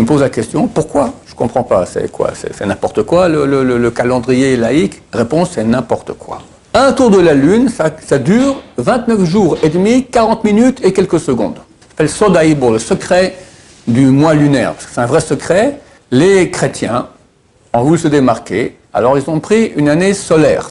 tu me poses la question, pourquoi? Je ne comprends pas, c'est quoi? C'est n'importe quoi le, le, calendrier laïque? Réponse, c'est n'importe quoi. Un tour de la Lune, ça, ça, dure 29 jours et demi, 40 minutes et quelques secondes. Ça s'appelle le secret du mois lunaire. C'est un vrai secret. Les chrétiens ont voulu se démarquer, alors ils ont pris une année solaire.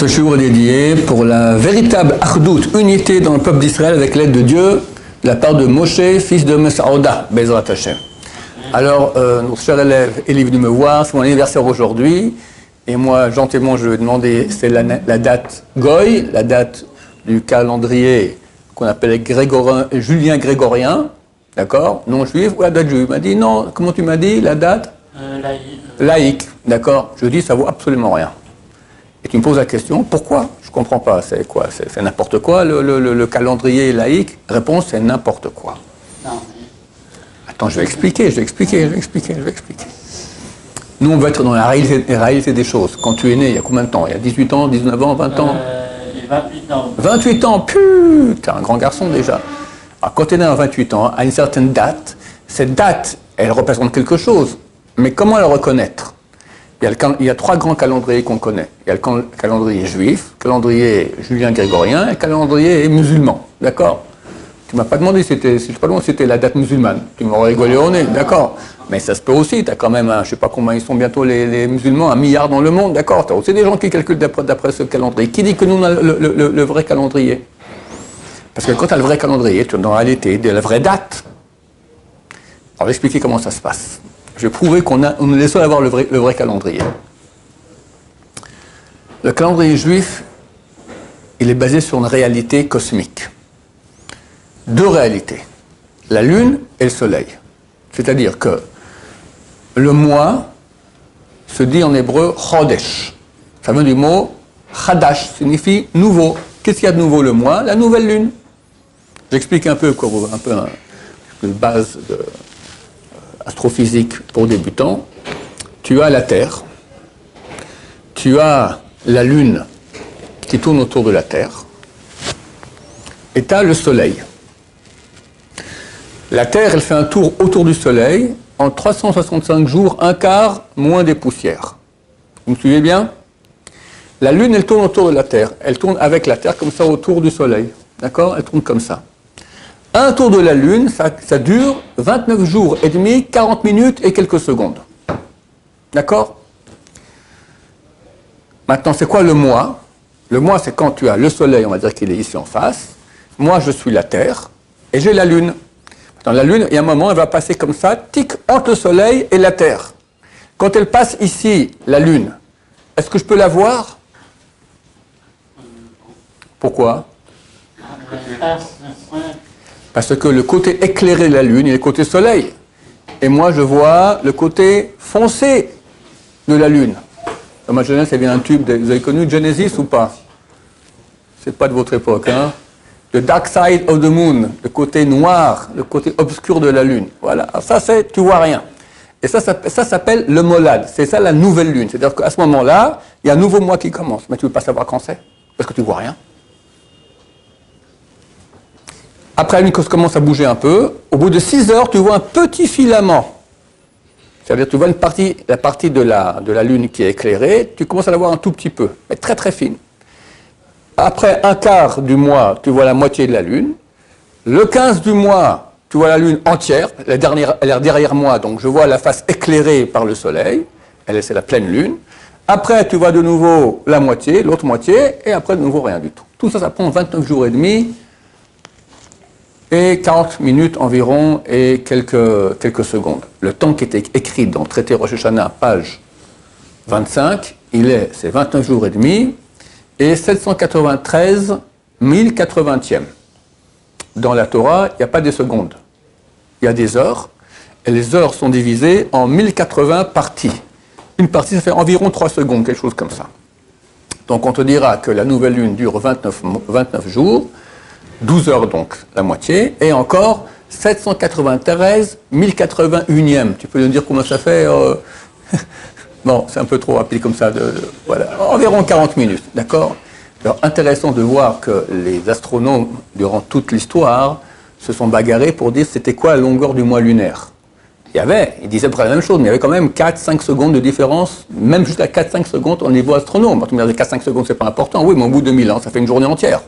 Ce jour est dédié pour la véritable achdout, unité dans le peuple d'Israël avec l'aide de Dieu, de la part de Moshe, fils de Mesaouda, Bezrat Hashem. Alors, euh, notre cher élève est venu me voir, c'est mon anniversaire aujourd'hui, et moi, gentiment, je lui ai demandé, c'est la, date Goy, la date du calendrier qu'on appelle Julien Grégorien, d'accord, non juif, ou la date juive? Il m'a dit, non, comment tu m'as dit, la date? Euh, Laïque. Laïque, d'accord? Je dis, ça vaut absolument rien. Tu me poses la question, pourquoi? Je ne comprends pas, c'est quoi? C'est n'importe quoi le, calendrier laïque? Réponse, c'est n'importe quoi. Non. Attends, je vais expliquer, je vais expliquer, je vais expliquer, je vais expliquer. Nous, on va être dans la réalité, des choses. Quand tu es né, il y a combien de temps? Il y a 18 ans, 19 ans, 20 ans? Euh, 28 ans. 28 ans, putain, un grand garçon déjà. Alors, quand tu es né à 28 ans, à une certaine date, cette date, elle représente quelque chose. Mais comment la reconnaître? Il y, a trois grands calendriers qu'on connaît. Il y a le calendrier juif, le calendrier julien grégorien et le calendrier musulman. D'accord? Tu m'as pas demandé si c'était, la date musulmane. Tu m'aurais rigolé au nez, d'accord? Mais ça se peut aussi. Tu as quand même, un, je sais pas combien ils sont bientôt les, musulmans, un milliard dans le monde, d'accord? Tu aussi des gens qui calculent d'après, ce calendrier. Qui dit que nous, on a le, vrai calendrier? Parce que quand tu as le vrai calendrier, tu as dans la la vraie date. On va expliquer comment ça se passe. Je vais prouver qu'on on est avoir le vrai, le vrai calendrier. Le calendrier juif, il est basé sur une réalité cosmique. Deux réalités, la lune et le soleil. C'est-à-dire que le mois se dit en hébreu chodesh. Ça vient du mot chadash, signifie nouveau. Qu'est-ce qu'il y a de nouveau le mois La nouvelle lune. J'explique un peu, un peu une base de, astrophysique pour débutants, tu as la Terre, tu as la Lune qui tourne autour de la Terre, et tu as le Soleil. La Terre, elle fait un tour autour du Soleil en 365 jours, un quart moins des poussières. Vous me suivez bien? La Lune, elle tourne autour de la Terre. Elle tourne avec la Terre comme ça autour du Soleil. D'accord? Elle tourne comme ça. Un tour de la Lune, ça, dure 29 jours et demi, 40 minutes et quelques secondes. D'accord? Maintenant, c'est quoi le mois Le mois, c'est quand tu as le Soleil, on va dire qu'il est ici en face. Moi, je suis la Terre et j'ai la Lune. Dans la Lune, il y a un moment, elle va passer comme ça, tic, entre le Soleil et la Terre. Quand elle passe ici, la Lune, est-ce que je peux la voir? Pourquoi? Parce que le côté éclairé de la Lune est le côté soleil. Et moi, je vois le côté foncé de la Lune. Dans ma jeunesse, il y avait un tube, vous avez connu Genesis ou pas? C'est pas de votre époque, hein? The Dark Side of the Moon, le côté noir, le côté obscur de la Lune. Voilà, ça c'est, tu vois rien. Et ça, ça, ça s'appelle le molad. C'est ça la nouvelle Lune. C'est-à-dire qu'à ce moment-là, il y a un nouveau mois qui commence. Mais tu ne veux pas savoir quand c'est? Parce que tu vois rien. Après, la lune commence à bouger un peu. Au bout de 6 heures, tu vois un petit filament. C'est-à-dire, tu vois une partie, la partie de la, de la lune qui est éclairée, tu commences à la voir un tout petit peu, mais très très fine. Après un quart du mois, tu vois la moitié de la lune. Le 15 du mois, tu vois la lune entière. La dernière, elle est derrière moi, donc je vois la face éclairée par le soleil. Elle, c'est la pleine lune. Après, tu vois de nouveau la moitié, l'autre moitié, et après, de nouveau rien du tout. Tout ça, ça prend 29 jours et demi et 40 minutes environ et quelques, quelques secondes. Le temps qui était écrit dans le traité Rosh Hashanah, page 25, il est, c'est 29 jours et demi et 793 1080e. Dans la Torah, il n'y a pas des secondes, il y a des heures, et les heures sont divisées en 1080 parties. Une partie, ça fait environ 3 secondes, quelque chose comme ça. Donc on te dira que la nouvelle lune dure 29, 29 jours, 12 heures donc, la moitié, et encore 793 1081e. Tu peux nous dire comment ça fait euh, Bon, c'est un peu trop rapide comme ça. Voilà. Environ 40 minutes, d'accord? Alors, intéressant de voir que les astronomes, durant toute l'histoire, se sont bagarrés pour dire c'était quoi la longueur du mois lunaire. Il y avait, ils disaient près la même chose, mais il y avait quand même 4-5 secondes de différence, même jusqu'à 4-5 secondes au niveau astronome. Tu me dis 4-5 secondes, c'est pas important. Oui, mais au bout de 1000 ans, ça fait une journée entière.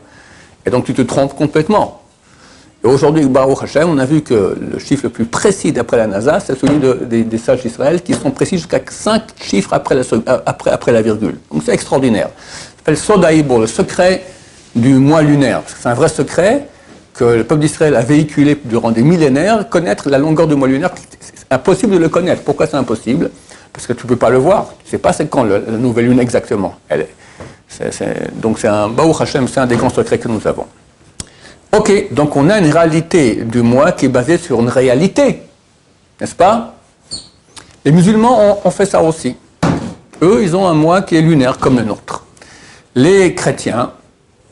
Et donc tu te trompes complètement. Et aujourd'hui, Baruch Hashem, on a vu que le chiffre le plus précis d'après la NASA, c'est celui des, sages d'Israël, qui sont précis jusqu'à 5 chiffres après la, euh, après, la virgule. Donc c'est extraordinaire. Ça s'appelle Sodaïbo, le secret du mois lunaire. C'est un vrai secret que le peuple d'Israël a véhiculé durant des millénaires, connaître la longueur du mois lunaire, c'est impossible de le connaître. Pourquoi c'est impossible? Parce que tu ne peux pas le voir. Tu ne sais pas c'est quand la nouvelle lune exactement. Elle donc c'est un Baou Hashem, c'est un des grands secrets que nous avons. Ok, donc on a une réalité du mois qui est basée sur une réalité, n'est-ce pas? Les musulmans ont, ont fait ça aussi. Eux, ils ont un mois qui est lunaire comme le nôtre. Les chrétiens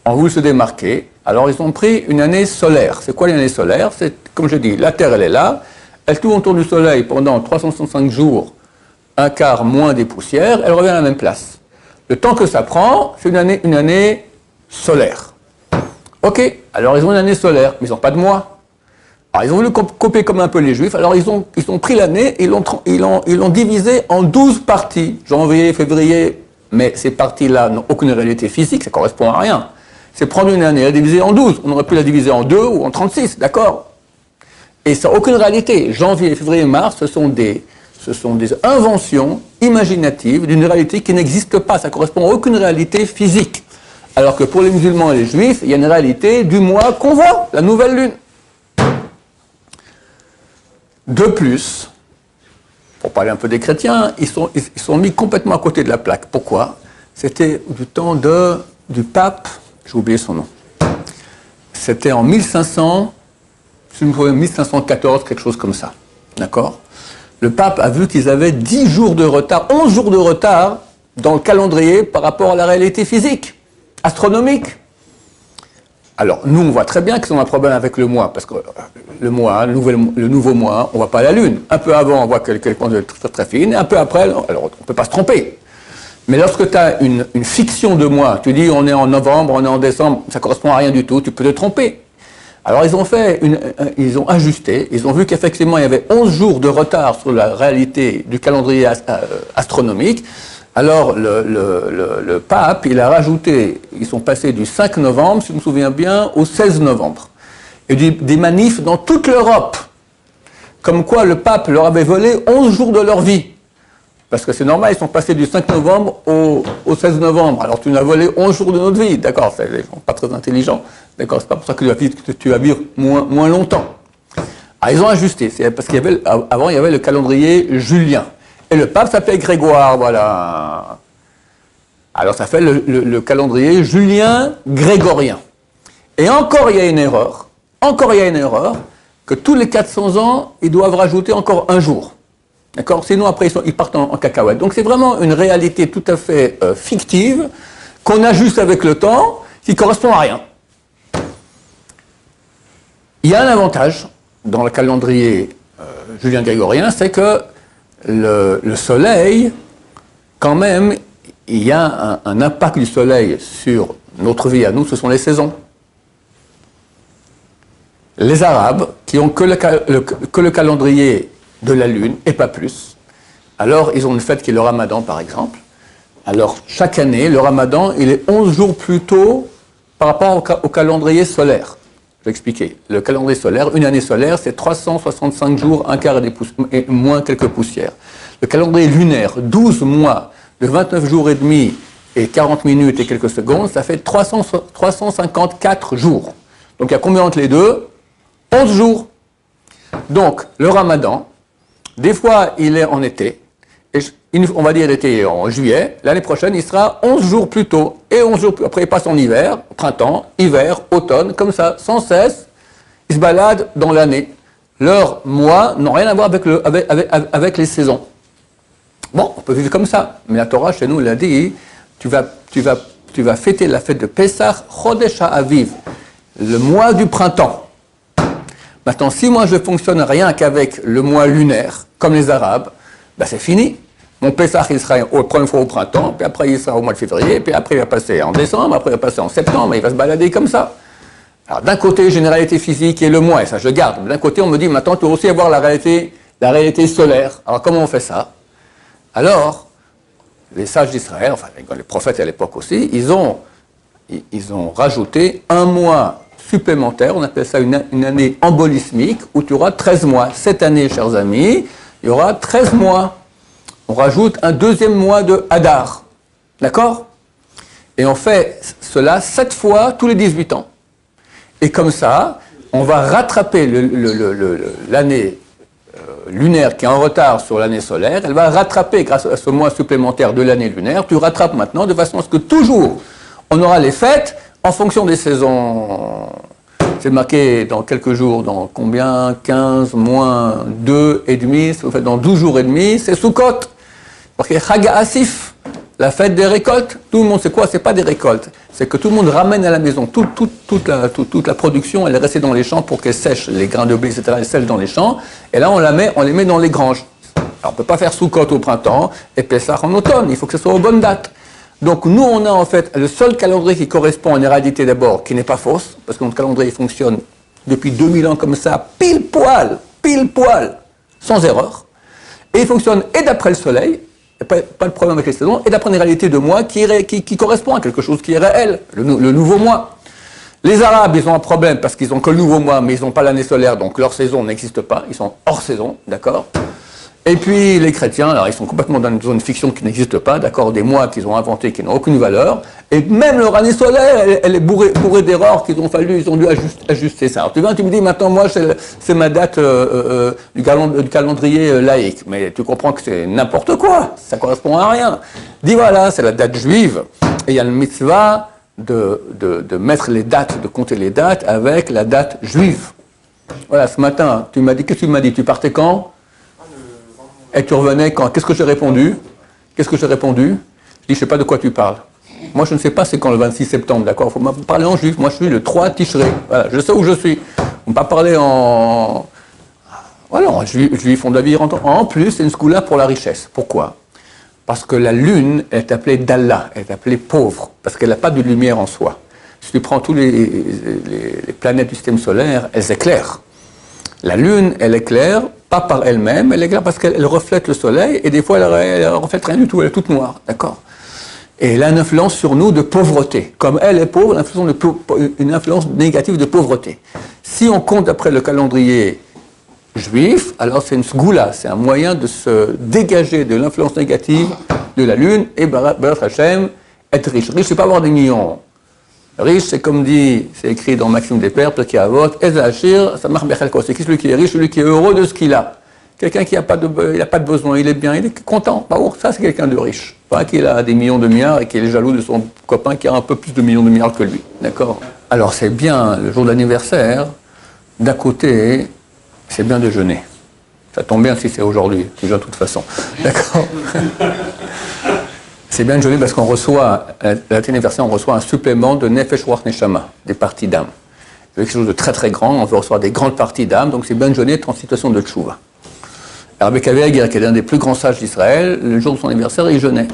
ont voulu se démarquer alors ils ont pris une année solaire. C'est quoi l'année solaire? C'est, comme je dis, la Terre elle est là, elle tourne autour du Soleil pendant 365 jours, un quart moins des poussières, elle revient à la même place. Le temps que ça prend, c'est une année, solaire. Ok, alors ils ont une année solaire, mais ils n'ont pas de mois. Alors ils ont voulu copier comme un peu les juifs, alors ils ont, pris l'année et ils l'ont, ils, ils divisé en 12 parties, janvier, février, mais ces parties-là n'ont aucune réalité physique, ça correspond à rien c'est prendre une année la diviser en 12. On aurait pu la diviser en 2 ou en 36, d'accord Et ça n'a aucune réalité. Janvier, février, mars, ce sont des inventions imaginatives d'une réalité qui n'existe pas. Ça correspond à aucune réalité physique. Alors que pour les musulmans et les juifs, il y a une réalité du mois qu'on voit, la nouvelle lune. De plus, pour parler un peu des chrétiens, ils sont, mis complètement à côté de la plaque. Pourquoi? C'était du temps du pape j'ai oublié son nom. C'était en 1500, 1514, quelque chose comme ça. D'accord? Le pape a vu qu'ils avaient 10 jours de retard, 11 jours de retard dans le calendrier par rapport à la réalité physique, astronomique. Alors, nous, on voit très bien qu'ils ont un problème avec le mois, parce que le mois, le, nouveau mois, on ne voit pas la Lune. Un peu avant, on voit quelque chose de très, très fine, et un peu après, on ne peut pas se tromper. Mais lorsque tu as une, fiction de mois, tu dis on est en novembre, on est en décembre, ça correspond à rien du tout, tu peux te tromper. Alors ils ont fait, une, euh, ils ont ajusté, ils ont vu qu'effectivement il y avait 11 jours de retard sur la réalité du calendrier euh, astronomique. Alors le, pape, il a rajouté, ils sont passés du 5 novembre, si je me souviens bien, au 16 novembre. Et des manifs dans toute l'Europe. Comme quoi le pape leur avait volé 11 jours de leur vie. Parce que c'est normal, ils sont passés du 5 novembre au, 16 novembre. Alors tu nous as volé 11 jours de notre vie. D'accord, c'est les pas très intelligents. D'accord, c'est pas pour ça que tu vas vivre, vivre moins, longtemps. Ah, ils ont ajusté. C'est parce qu'il y avait, avant, il y avait le calendrier julien. Et le pape s'appelait Grégoire, voilà. Alors ça fait le, le calendrier julien grégorien. Et encore, il y a une erreur. Encore, il y a une erreur. Que tous les 400 ans, ils doivent rajouter encore un jour. D'accord Sinon, après, ils, partent en, cacahuète. Donc, c'est vraiment une réalité tout à fait euh, fictive qu'on ajuste avec le temps, qui correspond à rien. Il y a un avantage dans le calendrier euh, julien grégorien, c'est que le, Soleil, quand même, il y a un, impact du Soleil sur notre vie à nous, ce sont les saisons. Les Arabes, qui ont que le calendrier de la lune et pas plus. Alors, ils ont une fête qui est le ramadan, par exemple. Alors, chaque année, le ramadan, il est 11 jours plus tôt par rapport au, calendrier solaire. Je vais expliquer. Le calendrier solaire, une année solaire, c'est 365 jours, un quart et, et, moins quelques poussières. Le calendrier lunaire, 12 mois, de 29 jours et demi et 40 minutes et quelques secondes, ça fait 300, 354 jours. Donc il y a combien entre les deux? 11 jours. Donc le ramadan, des fois, il est en été. On va dire l'été en juillet. L'année prochaine, il sera 11 jours plus tôt. Et 11 jours plus après, il passe en hiver, printemps, hiver, automne, comme ça, sans cesse. Il se balade dans l'année. Leurs mois n'ont rien à voir avec, le, avec, avec, les saisons. Bon, on peut vivre comme ça. Mais la Torah, chez nous, l'a dit, tu vas fêter la fête de Pessah, Chodesh Aviv, le mois du printemps. Maintenant, si moi je fonctionne rien qu'avec le mois lunaire, comme les Arabes, ben c'est fini. Mon Pessah, il sera au première fois au printemps, puis après, il sera au mois de février, puis après, il va passer en décembre, après, il va passer en septembre, il va se balader comme ça. Alors, d'un côté, généralité physique et le mois, et ça, je garde. D'un côté, on me dit, maintenant, tu dois aussi avoir la réalité, la réalité solaire. Alors, comment on fait ça? Alors, les sages d'Israël, enfin, les prophètes à l'époque aussi, ils ont, ils ont rajouté un mois supplémentaire, on appelle ça une année embolismique, où tu auras 13 mois. Cette année, chers amis, il y aura 13 mois on rajoute un deuxième mois de Hadar. D'accord? Et on fait cela sept fois tous les 18 ans. Et comme ça, on va rattraper l'année euh, lunaire qui est en retard sur l'année solaire, elle va rattraper grâce à ce mois supplémentaire de l'année lunaire. Tu rattrapes maintenant de façon à ce que toujours on aura les fêtes en fonction des saisons. C'est marqué dans quelques jours, dans combien? 15 moins 2 et demi, dans 12 jours et demi, c'est Sukkot. Parce que Chaga Asif, la fête des récoltes, tout le monde sait quoi? C'est pas des récoltes, c'est que tout le monde ramène à la maison toute, la, toute, la, production, elle est restée dans les champs pour qu'elle sèche, les grains de blé, etc., elles sèchent dans les champs, et là on, la met, on les met dans les granges. Alors on ne peut pas faire sous au printemps et Pessah en automne, il faut que ce soit aux bonnes dates. Donc nous, on a en fait le seul calendrier qui correspond à une réalité d'abord, qui n'est pas fausse, parce que notre calendrier fonctionne depuis 2000 ans comme ça, pile poil, pile poil, sans erreur. Et il fonctionne et d'après le soleil, pas, pas de problème avec les saisons, et d'après une réalité de moi qui, correspond à quelque chose qui est réel, le, nouveau mois. Les Arabes, ils ont un problème parce qu'ils ont que le nouveau mois, mais ils n'ont pas l'année solaire, donc leur saison n'existe pas, ils sont hors saison, d'accord? Et puis les chrétiens, alors ils sont complètement dans une zone fiction qui n'existe pas, d'accord, des mois qu'ils ont inventés qui n'ont aucune valeur, et même leur année solaire, elle, est bourrée, d'erreurs qu'ils ont fallu, ils ont dû ajuster, ça. Alors tu viens, tu me dis maintenant moi c'est ma date euh, euh, du, calendrier euh, laïque, mais tu comprends que c'est n'importe quoi, ça correspond à rien. Dis voilà, c'est la date juive, et il y a le mitzvah de, de, de mettre les dates, de compter les dates avec la date juive. Voilà, ce matin, tu m'as dit, qu'est-ce que tu m'as dit? Tu partais quand? Et tu revenais quand? Qu'est-ce que j'ai répondu? Qu'est-ce que j'ai répondu? Je dis, je ne sais pas de quoi tu parles. Moi, je ne sais pas c'est quand le 26 septembre, d'accord? Faut parler en juif. Moi, je suis le 3 Tishré. Voilà, je sais où je suis. On ne pas parler en. Voilà, en juif, on doit vivre en, plus, c'est une scoula pour la richesse. Pourquoi? Parce que la lune est appelée d'Allah, elle est appelée pauvre, parce qu'elle n'a pas de lumière en soi. Si tu prends toutes les planètes du système solaire, elles éclairent. La lune, elle éclaire pas par elle-même, elle éclaire parce qu'elle reflète le soleil, et des fois elle, ne reflète rien du tout, elle est toute noire, d'accord? Et elle a une influence sur nous de pauvreté. Comme elle est pauvre, une influence négative de pauvreté. Si on compte après le calendrier juif, alors c'est une sgoula, c'est un moyen de se dégager de l'influence négative de la lune, et Barat Hashem, être riche. Riche, c'est pas avoir des millions. Riche, c'est comme dit, c'est écrit dans Maxime des Pères, qui a vote, ça marche C'est qui celui qui est riche, celui qui est heureux de ce qu'il a? Quelqu'un qui n'a pas, de, pas de besoin, il est bien, il est content. ça, c'est quelqu'un de riche. Pas qu'il a des millions de milliards et qu'il est jaloux de son copain qui a un peu plus de millions de milliards que lui. D'accord? Alors, c'est bien le jour d'anniversaire. D'un côté, c'est bien déjeuner. Ça tombe bien si c'est aujourd'hui, déjà de toute façon. D'accord? C'est bien joli parce qu'on reçoit, à la anniversaire, on reçoit un supplément de Nefesh Ruach Neshama, des parties d'âme. C'est quelque chose de très très grand, on veut recevoir des grandes parties d'âme, donc c'est bien joli en situation de tchouva. Rabbi Kaviagir, qui est l'un des plus grands sages d'Israël, le jour de son anniversaire, il jeûnait.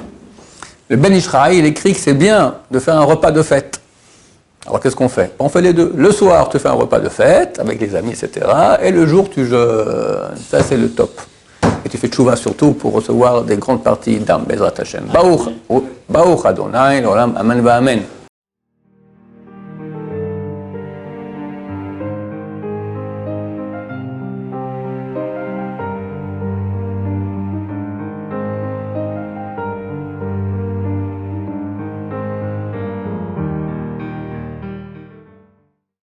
Le Ben Ishraï, il écrit que c'est bien de faire un repas de fête. Alors qu'est-ce qu'on fait? On fait les deux. Le soir, tu fais un repas de fête avec les amis, etc. Et le jour, tu jeûnes. Ça, c'est le top tu fais tchouva surtout pour recevoir des grandes parties d'âme, Bezrat Hashem. Baruch Adonai, l'olam, amen va amen.